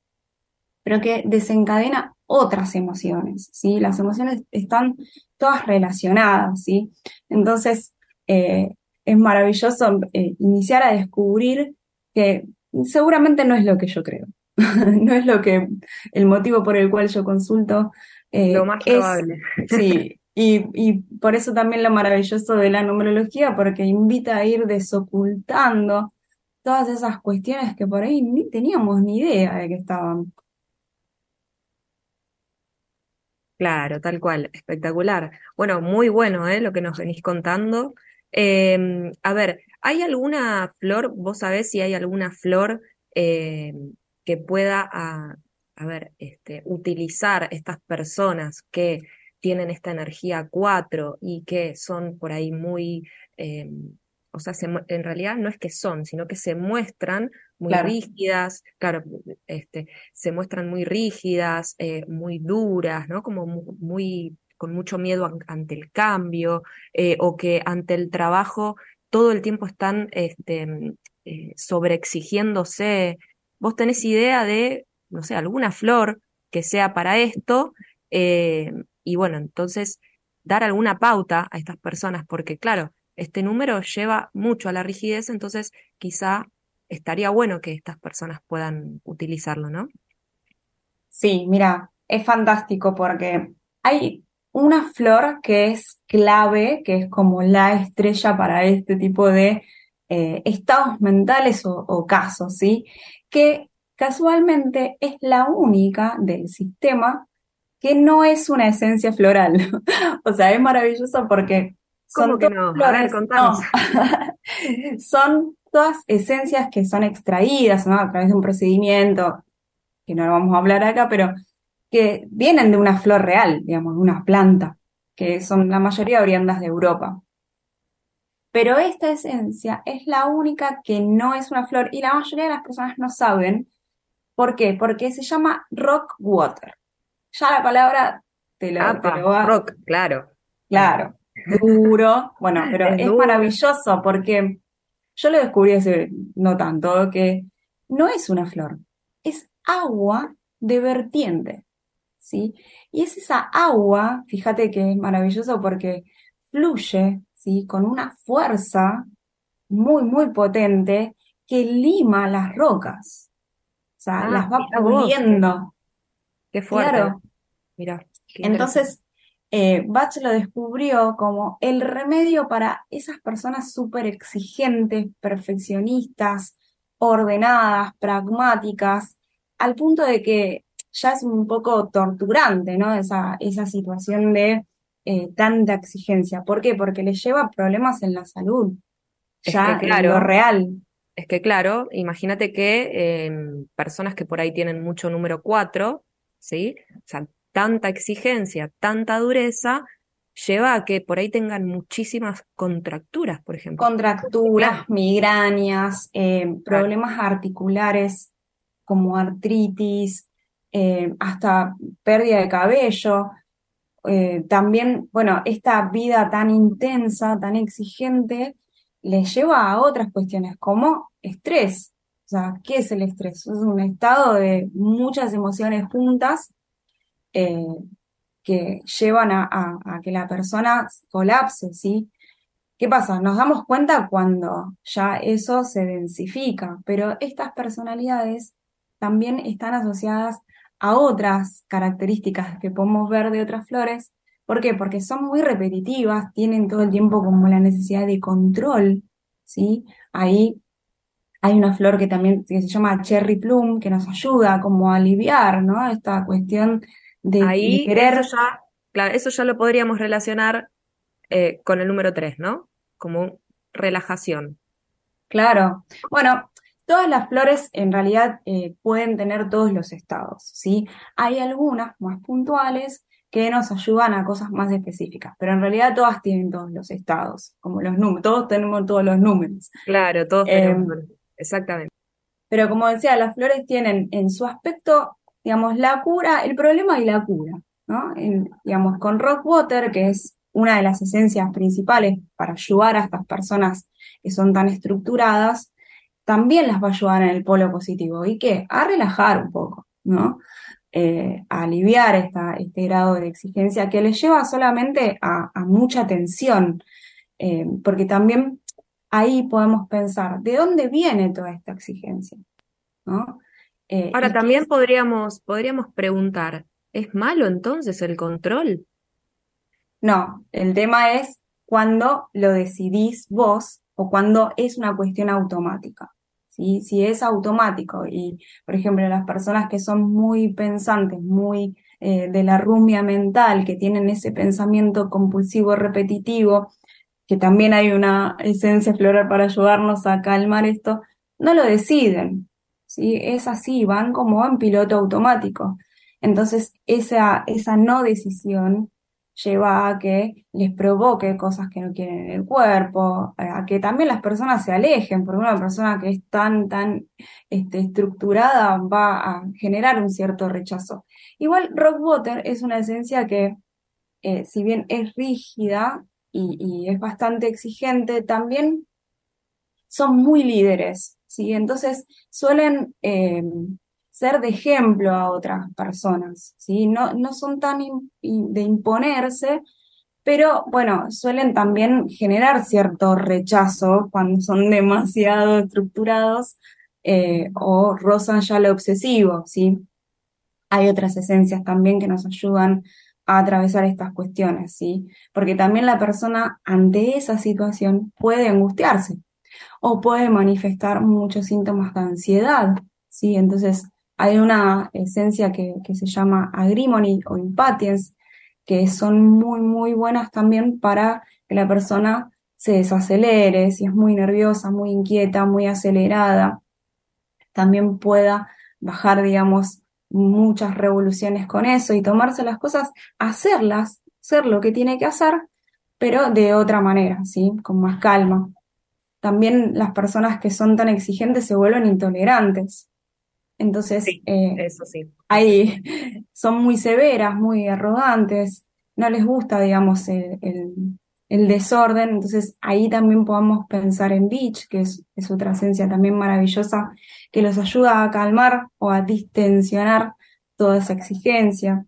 pero que desencadena otras emociones, ¿sí? Las emociones están todas relacionadas, ¿sí? Entonces, eh, es maravilloso eh, iniciar a descubrir que seguramente no es lo que yo creo, no es lo que, el motivo por el cual yo consulto. Eh, lo más probable. Sí, y, y, por eso también lo maravilloso de la numerología, porque invita a ir desocultando todas esas cuestiones que por ahí ni teníamos ni idea de que estaban. Claro, tal cual, espectacular. Bueno, muy bueno, ¿eh? Lo que nos venís contando. Em, a ver, ¿hay alguna flor, vos sabés si hay alguna flor em, que pueda, a, a ver, este, utilizar estas personas que tienen esta energía 4 y que son por ahí muy, em, o sea, en realidad no es que son, sino que se muestran muy rígidas, claro, este, se muestran muy rígidas, eh, muy duras, ¿no? Como muy, con mucho miedo ante el cambio, eh, o que ante el trabajo todo el tiempo están este, eh, sobreexigiéndose. ¿Vos tenés idea de, no sé, alguna flor que sea para esto? y bueno, entonces dar alguna pauta a estas personas, porque claro, este número lleva mucho a la rigidez, entonces quizá estaría bueno que estas personas puedan utilizarlo, ¿no? Sí, mira, es fantástico porque hay una flor que es clave, que es como la estrella para este tipo de eh, estados mentales o, casos, ¿sí? Que casualmente es la única del sistema que no es una esencia floral. o sea, es maravilloso porque son que no? Flores, son todas esencias que son extraídas a través de un procedimiento, que no lo vamos a hablar acá, pero que vienen de una flor real, digamos, de una planta, que son la mayoría oriundas de Europa. Pero esta esencia es la única que no es una flor y la mayoría de las personas no saben. ¿Por qué? Porque se llama rock water. Ya la palabra te lo, va. Rock, claro. Claro, duro. Bueno, pero es maravilloso porque yo lo descubrí hace no tanto, que no es una flor, es agua de vertiente, ¿sí? Y es esa agua, fíjate que es maravilloso porque fluye, ¿sí? Con una fuerza muy, muy potente que lima las rocas. O sea, ah, las va puliendo. Qué fuerte. Mira. Entonces, eh, Bach lo descubrió como el remedio para esas personas súper exigentes, perfeccionistas, ordenadas, pragmáticas, al punto de que ya es un poco torturante, ¿no? Esa, esa situación de eh, tanta exigencia. ¿Por qué? Porque les lleva problemas en la salud. ya claro, lo real. Es que claro, imagínate que em, personas que por ahí tienen mucho número 4, ¿sí? O sea, tanta exigencia, tanta dureza, lleva a que por ahí tengan muchísimas contracturas, por ejemplo. Contracturas, migrañas, eh, problemas articulares como artritis, eh, hasta pérdida de cabello. Eh, también, bueno, esta vida tan intensa, tan exigente, les lleva a otras cuestiones como estrés. O sea, ¿qué es el estrés? Es un estado de muchas emociones juntas eh, que llevan a, que la persona colapse, ¿sí? ¿Qué pasa? Nos damos cuenta cuando ya eso se densifica, pero estas personalidades también están asociadas a otras características que podemos ver de otras flores. ¿Por qué? Porque son muy repetitivas, tienen todo el tiempo como la necesidad de control, ¿sí? Ahí Hay una flor que también que se llama Cherry Plum, que nos ayuda como a aliviar, ¿no? Esta cuestión de, Ahí, querer... Eso ya, claro, eso ya lo podríamos relacionar eh, con el número 3, ¿no? Como relajación. Claro. Bueno, todas las flores en realidad eh, pueden tener todos los estados, ¿sí? Hay algunas más puntuales que nos ayudan a cosas más específicas, pero en realidad todas tienen todos los estados, como los números, todos tenemos todos los números. Claro, todos tenemos, em, exactamente. Pero como decía, las flores tienen en su aspecto, digamos, la cura, el problema y la cura, ¿no? digamos, con Rockwater, que es una de las esencias principales para ayudar a estas personas que son tan estructuradas, también las va a ayudar en el polo positivo. ¿Y qué? A relajar un poco, ¿no? Eh, a aliviar esta, este grado de exigencia que les lleva solamente a, mucha tensión, eh, porque también ahí podemos pensar, ¿de dónde viene toda esta exigencia? ¿No? Eh, Ahora, también podríamos, podríamos preguntar, ¿es malo entonces el control? No, el tema es cuando lo decidís vos o cuando es una cuestión automática. Si es automático y, por ejemplo, las personas que son muy pensantes, muy eh, de la rumia mental, que tienen ese pensamiento compulsivo repetitivo, que también hay una esencia floral para ayudarnos a calmar esto, no lo deciden. ¿sí? Es así, van como en piloto automático. Entonces, esa, esa no decisión lleva a que les provoque cosas que no quieren en el cuerpo, a que también las personas se alejen, porque una persona que es tan, tan este, estructurada va a generar un cierto rechazo. Igual Rockwater es una esencia que, eh, si bien es rígida y, es bastante exigente, también son muy líderes, ¿sí? Entonces suelen... Eh, ser de ejemplo a otras personas, ¿sí? No, no son tan de imponerse, pero bueno, suelen también generar cierto rechazo cuando son demasiado estructurados eh, o rozan ya lo obsesivo, ¿sí? Hay otras esencias también que nos ayudan a atravesar estas cuestiones, ¿sí? Porque también la persona ante esa situación puede angustiarse o puede manifestar muchos síntomas de ansiedad, ¿sí? Entonces, hay una esencia que, se llama agrimony o impatience, que son muy, muy buenas también para que la persona se desacelere, si es muy nerviosa, muy inquieta, muy acelerada, también pueda bajar, digamos, muchas revoluciones con eso y tomarse las cosas, hacerlas, hacer lo que tiene que hacer, pero de otra manera, ¿sí? Con más calma. También las personas que son tan exigentes se vuelven intolerantes. Entonces, eh, eso sí. ahí son muy severas, muy arrogantes, no les gusta, digamos, el, el, desorden. Entonces, ahí también podemos pensar en Beach, que es, es, otra esencia también maravillosa, que los ayuda a calmar o a distensionar toda esa exigencia.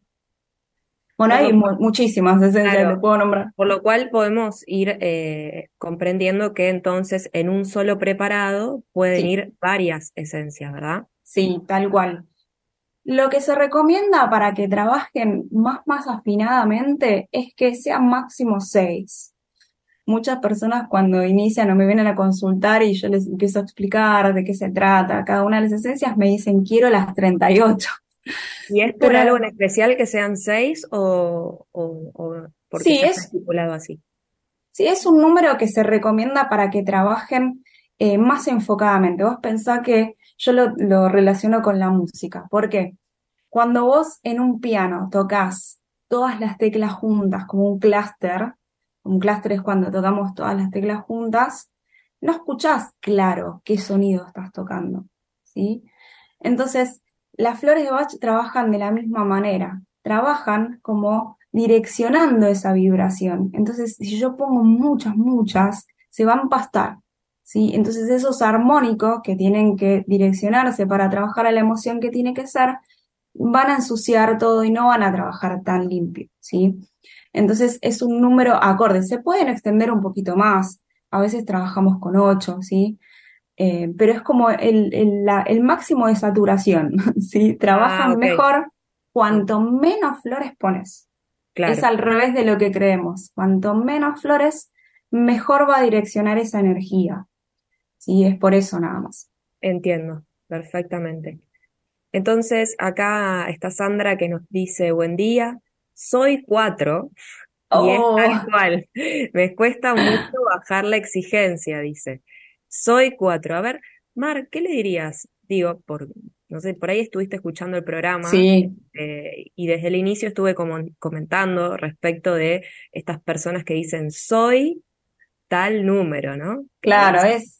Bueno, hay muchísimas esencias que puedo nombrar. Por lo cual podemos ir eh, comprendiendo que entonces en un solo preparado pueden ir varias esencias, ¿verdad? Sí, tal cual. Lo que se recomienda para que trabajen más, más afinadamente es que sean máximo seis. Muchas personas cuando inician o me vienen a consultar y yo les empiezo a explicar de qué se trata cada una de las esencias, me dicen quiero las 38. ¿Y es por algo en especial que sean seis o, porque sí, es estipulado así? Sí, es un número que se recomienda para que trabajen eh, más enfocadamente. Vos pensás que yo lo, relaciono con la música. ¿Por qué? Cuando vos en un piano tocas todas las teclas juntas como un clúster, un clúster es cuando tocamos todas las teclas juntas, no escuchás claro qué sonido estás tocando, ¿sí? Entonces, las flores de Bach trabajan de la misma manera, trabajan como direccionando esa vibración. Entonces, si yo pongo muchas, muchas, se van a empastar. Entonces esos armónicos que tienen que direccionarse para trabajar a la emoción que tiene que ser, van a ensuciar todo y no van a trabajar tan limpio, ¿sí? Entonces es un número acorde. Se pueden extender un poquito más. A veces trabajamos con ocho, ¿sí? Eh, pero es como el, máximo de saturación, ¿sí? Trabajan ah, mejor cuanto menos flores pones. Es al revés de lo que creemos. Cuanto menos flores, mejor va a direccionar esa energía. ¿Sí? Es por eso nada más. Entiendo, perfectamente. Entonces, acá está Sandra que nos dice, buen día, soy cuatro y es tal Oh, cual. Me cuesta mucho bajar la exigencia, dice. Soy cuatro. A ver, Mar, ¿qué le dirías? Digo, por, no sé, por ahí estuviste escuchando el programa sí, eh, y desde el inicio estuve como comentando respecto de estas personas que dicen soy tal número, ¿no? ¿Qué le claro, es,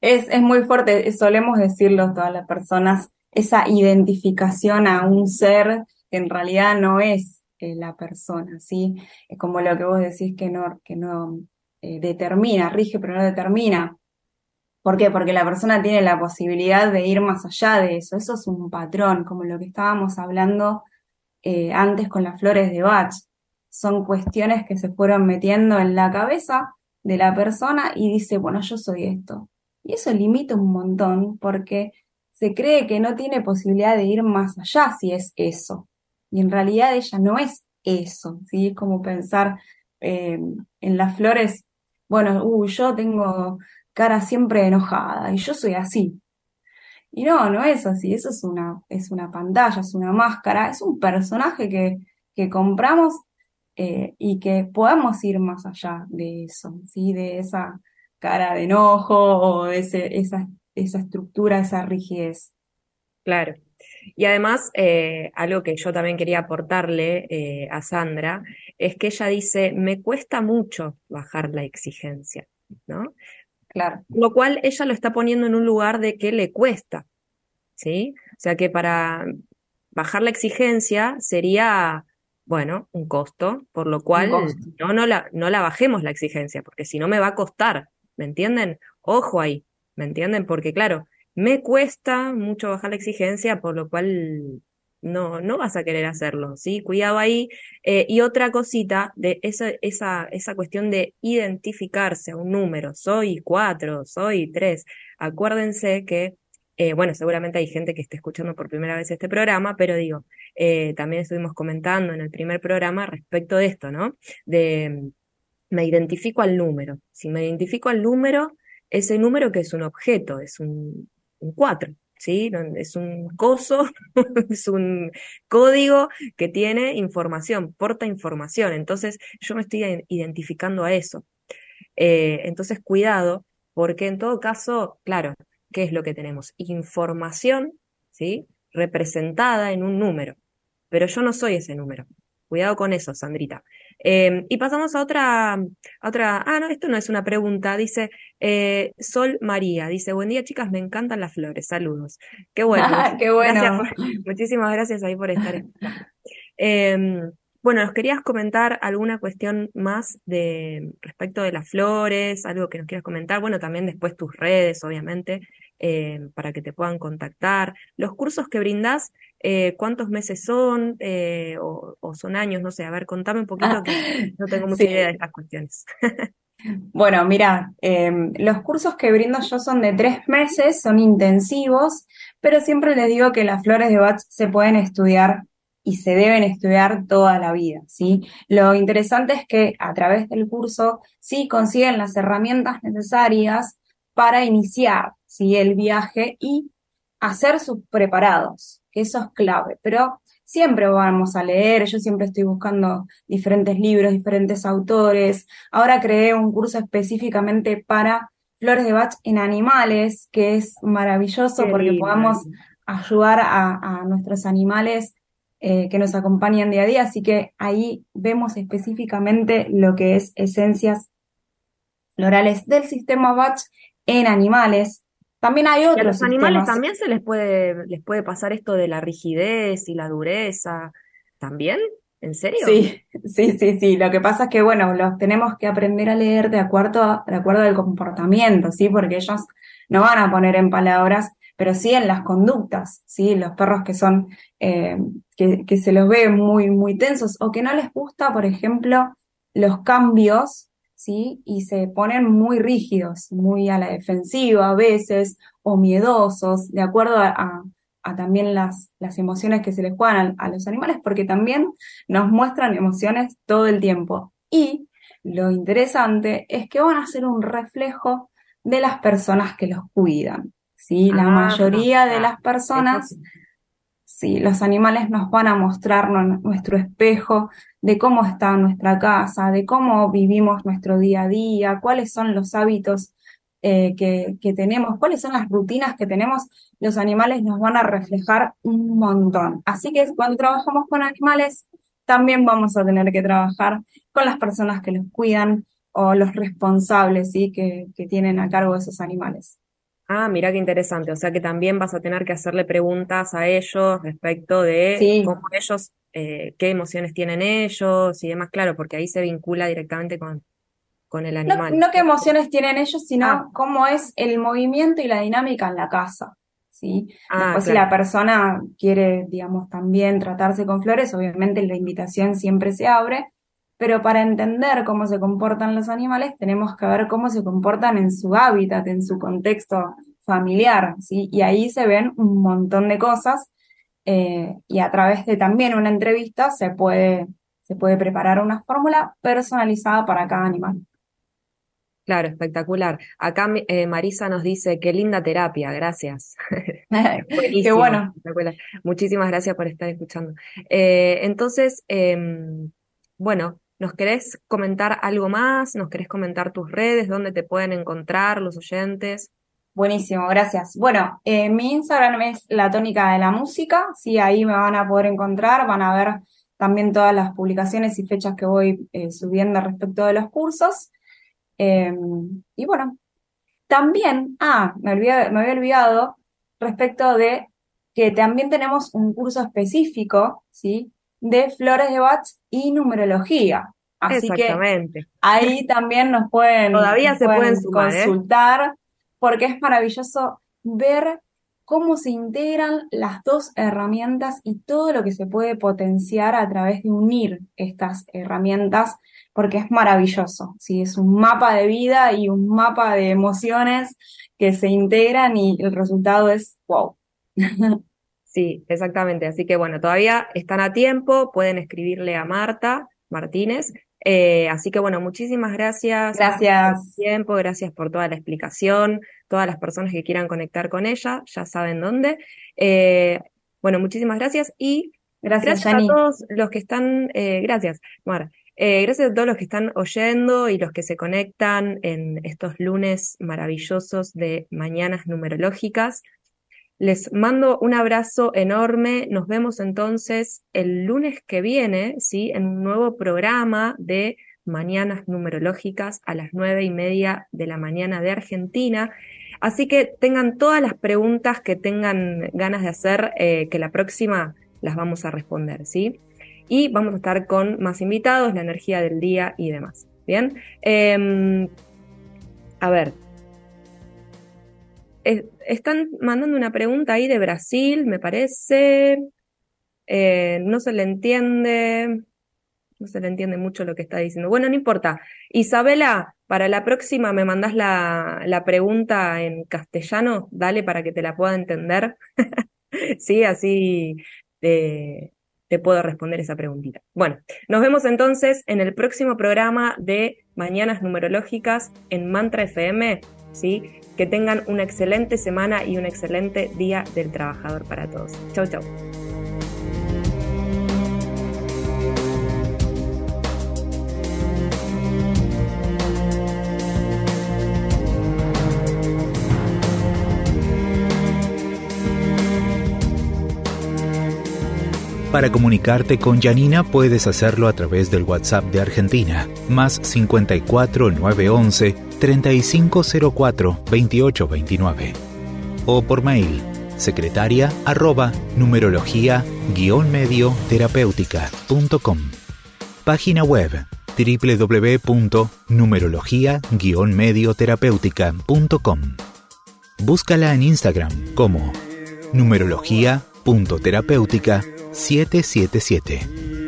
es, es muy fuerte, solemos decirlo todas las personas, esa identificación a un ser que en realidad no es eh, la persona, ¿sí? Es como lo que vos decís que no, que no eh, determina, rige, pero no determina. ¿Por qué? Porque la persona tiene la posibilidad de ir más allá de eso. Eso es un patrón, como lo que estábamos hablando eh, antes con las flores de Bach. Son cuestiones que se fueron metiendo en la cabeza de la persona y dice, bueno, yo soy esto. Y eso limita un montón porque se cree que no tiene posibilidad de ir más allá si es eso. Y en realidad ella no es eso, ¿sí? Es como pensar eh, en las flores, bueno, uy, yo tengo cara siempre enojada y yo soy así. Y no, no es así, eso es una, es una pantalla, es una máscara, es un personaje que, que compramos eh, y que podamos ir más allá de eso, ¿sí? De esa cara de enojo o ese, esa, esa estructura, esa rigidez. Claro. Y además, eh, algo que yo también quería aportarle eh, a Sandra es que ella dice, me cuesta mucho bajar la exigencia, ¿no? Claro, Lo cual ella lo está poniendo en un lugar de que le cuesta, ¿sí? O sea que para bajar la exigencia sería, bueno, un costo, por lo cual no, no la, no la bajemos la exigencia, porque si no me va a costar, ¿me entienden? Ojo ahí, ¿me entienden? Porque claro, me cuesta mucho bajar la exigencia, por lo cual no, no vas a querer hacerlo, ¿sí? Cuidado ahí. Eh, y otra cosita de esa, esa, esa cuestión de identificarse a un número, soy cuatro, soy tres. Acuérdense que eh, bueno, seguramente hay gente que esté escuchando por primera vez este programa, pero digo, eh, también estuvimos comentando en el primer programa respecto de esto, ¿no? De me identifico al número. Si me identifico al número, ese número que es un objeto, es un, un 4, ¿sí? Es un coso, es un código que tiene información, porta información. Entonces, yo me estoy identificando a eso. Eh, entonces, cuidado, porque en todo caso, claro, ¿qué es lo que tenemos? Información, ¿sí? Representada en un número, pero yo no soy ese número. Cuidado con eso, Sandrita. Eh, y pasamos a otra, a otra, ah, no, esto no es una pregunta, dice eh, Sol María, dice, buen día chicas, me encantan las flores, saludos. Qué bueno, Qué gracias bueno. por- muchísimas gracias ahí por estar. Em, bueno, ¿nos querías comentar alguna cuestión más de respecto de las flores, algo que nos quieras comentar? Bueno, también después tus redes, obviamente, em, para que te puedan contactar. Los cursos que brindás, eh, ¿cuántos meses son? Eh, o, o son años? No sé, a ver, contame un poquito que no tengo mucha idea de estas cuestiones. Bueno, mira, em, los cursos que brindo yo son de tres meses, son intensivos, pero siempre les digo que las flores de Bach se pueden estudiar y se deben estudiar toda la vida, ¿sí? Lo interesante es que a través del curso sí consiguen las herramientas necesarias para iniciar, ¿sí? el viaje y hacer sus preparados, que eso es clave, pero siempre vamos a leer, yo siempre estoy buscando diferentes libros, diferentes autores. Ahora creé un curso específicamente para flores de Bach en animales, que es maravilloso Qué porque lindo podamos ayudar a, a nuestros animales eh, que nos acompañan día a día. Así que ahí vemos específicamente lo que es esencias florales del sistema Bach en animales. También hay Y a otros los animales sistemas. también se les puede, les puede pasar esto de la rigidez y la dureza. ¿También? ¿En serio? Sí, sí, sí, sí. Lo que pasa es que, bueno, los tenemos que aprender a leer de acuerdo, a- de acuerdo al comportamiento, ¿sí? Porque ellos no van a poner en palabras, pero sí en las conductas, ¿sí? Los perros que son, eh, que, que se los ve muy, muy tensos o que no les gusta, por ejemplo, los cambios, ¿sí? Y se ponen muy rígidos, muy a la defensiva a veces, o miedosos, de acuerdo a, a- a también las, las emociones que se les juegan a a los animales, porque también nos muestran emociones todo el tiempo. Y lo interesante es que van a ser un reflejo de las personas que los cuidan. ¿sí? La mayoría de las personas, sí, los animales nos van a mostrar nuestro espejo de cómo está nuestra casa, de cómo vivimos nuestro día a día, cuáles son los hábitos eh, que, que, tenemos, cuáles son las rutinas que tenemos, los animales nos van a reflejar un montón. Así que cuando trabajamos con animales, también vamos a tener que trabajar con las personas que los cuidan o los responsables que, que tienen a cargo esos animales. Ah, mira qué interesante. O sea que también vas a tener que hacerle preguntas a ellos respecto de cómo ellos, eh, qué emociones tienen ellos y demás, claro, porque ahí se vincula directamente con, con el animal. No, qué emociones tienen ellos, sino ah. cómo es el movimiento y la dinámica en la casa. ¿sí? Ah, Después, si la persona quiere, digamos, también tratarse con flores, obviamente la invitación siempre se abre, pero para entender cómo se comportan los animales tenemos que ver cómo se comportan en su hábitat, en su contexto familiar, ¿sí? Y ahí se ven un montón de cosas eh, y a través de también una entrevista se puede, se puede preparar una fórmula personalizada para cada animal. Claro, espectacular. Acá eh, Marisa nos dice, qué linda terapia, gracias. qué bueno. Muchísimas gracias por estar escuchando. Eh, entonces, em, bueno, ¿Nos querés comentar algo más? ¿Nos querés comentar tus redes? ¿Dónde te pueden encontrar los oyentes? Buenísimo, gracias. Bueno, eh, mi Instagram es La Tónica de la Música, sí, ahí me van a poder encontrar, van a ver también todas las publicaciones y fechas que voy eh, subiendo respecto de los cursos. Em, y bueno, también, ah, me, me había olvidado respecto de que también tenemos un curso específico, ¿sí? De flores de Bach y numerología. Así que ahí también nos pueden, Todavía se pueden, ¿eh? consultar porque es maravilloso ver cómo se integran las dos herramientas y todo lo que se puede potenciar a través de unir estas herramientas, porque es maravilloso. ¿sí? Es un mapa de vida y un mapa de emociones que se integran y el resultado es wow. Sí, exactamente. Así que bueno, todavía están a tiempo, pueden escribirle a Marta Martínez. Eh, así que bueno, muchísimas gracias. Gracias. Por tiempo, gracias por toda la explicación. Todas las personas que quieran conectar con ella ya saben dónde. Eh, bueno, muchísimas gracias y gracias, a todos los que están, eh, gracias, Mar. gracias a todos los que están oyendo y los que se conectan en estos lunes maravillosos de mañanas numerológicas. Les mando un abrazo enorme. Nos vemos entonces el lunes que viene, ¿sí? En un nuevo programa de Mañanas Numerológicas a las nueve y media de la mañana de Argentina. Así que tengan todas las preguntas que tengan ganas de hacer, eh, que la próxima las vamos a responder, ¿sí? Y vamos a estar con más invitados, la energía del día y demás. Bien. Em, a ver, están mandando una pregunta ahí de Brasil, me parece. Eh, no se le entiende. No se le entiende mucho lo que está diciendo. Bueno, no importa. Isabela, para la próxima me mandás la, la pregunta en castellano, dale para que te la pueda entender. sí, así te, te puedo responder esa preguntita. Bueno, nos vemos entonces en el próximo programa de Mañanas Numerológicas en Mantra FM. Que tengan una excelente semana y un excelente día del trabajador para todos. Chau, chau. Para comunicarte con Janina puedes hacerlo a través del WhatsApp de Argentina, más 54 911 3504-2829 o por mail secretaria arroba numerología guion medio terapéutica.com. Página web www.numerología-medioterapéutica.com. Búscala en Instagram como numerología.terapéutica777.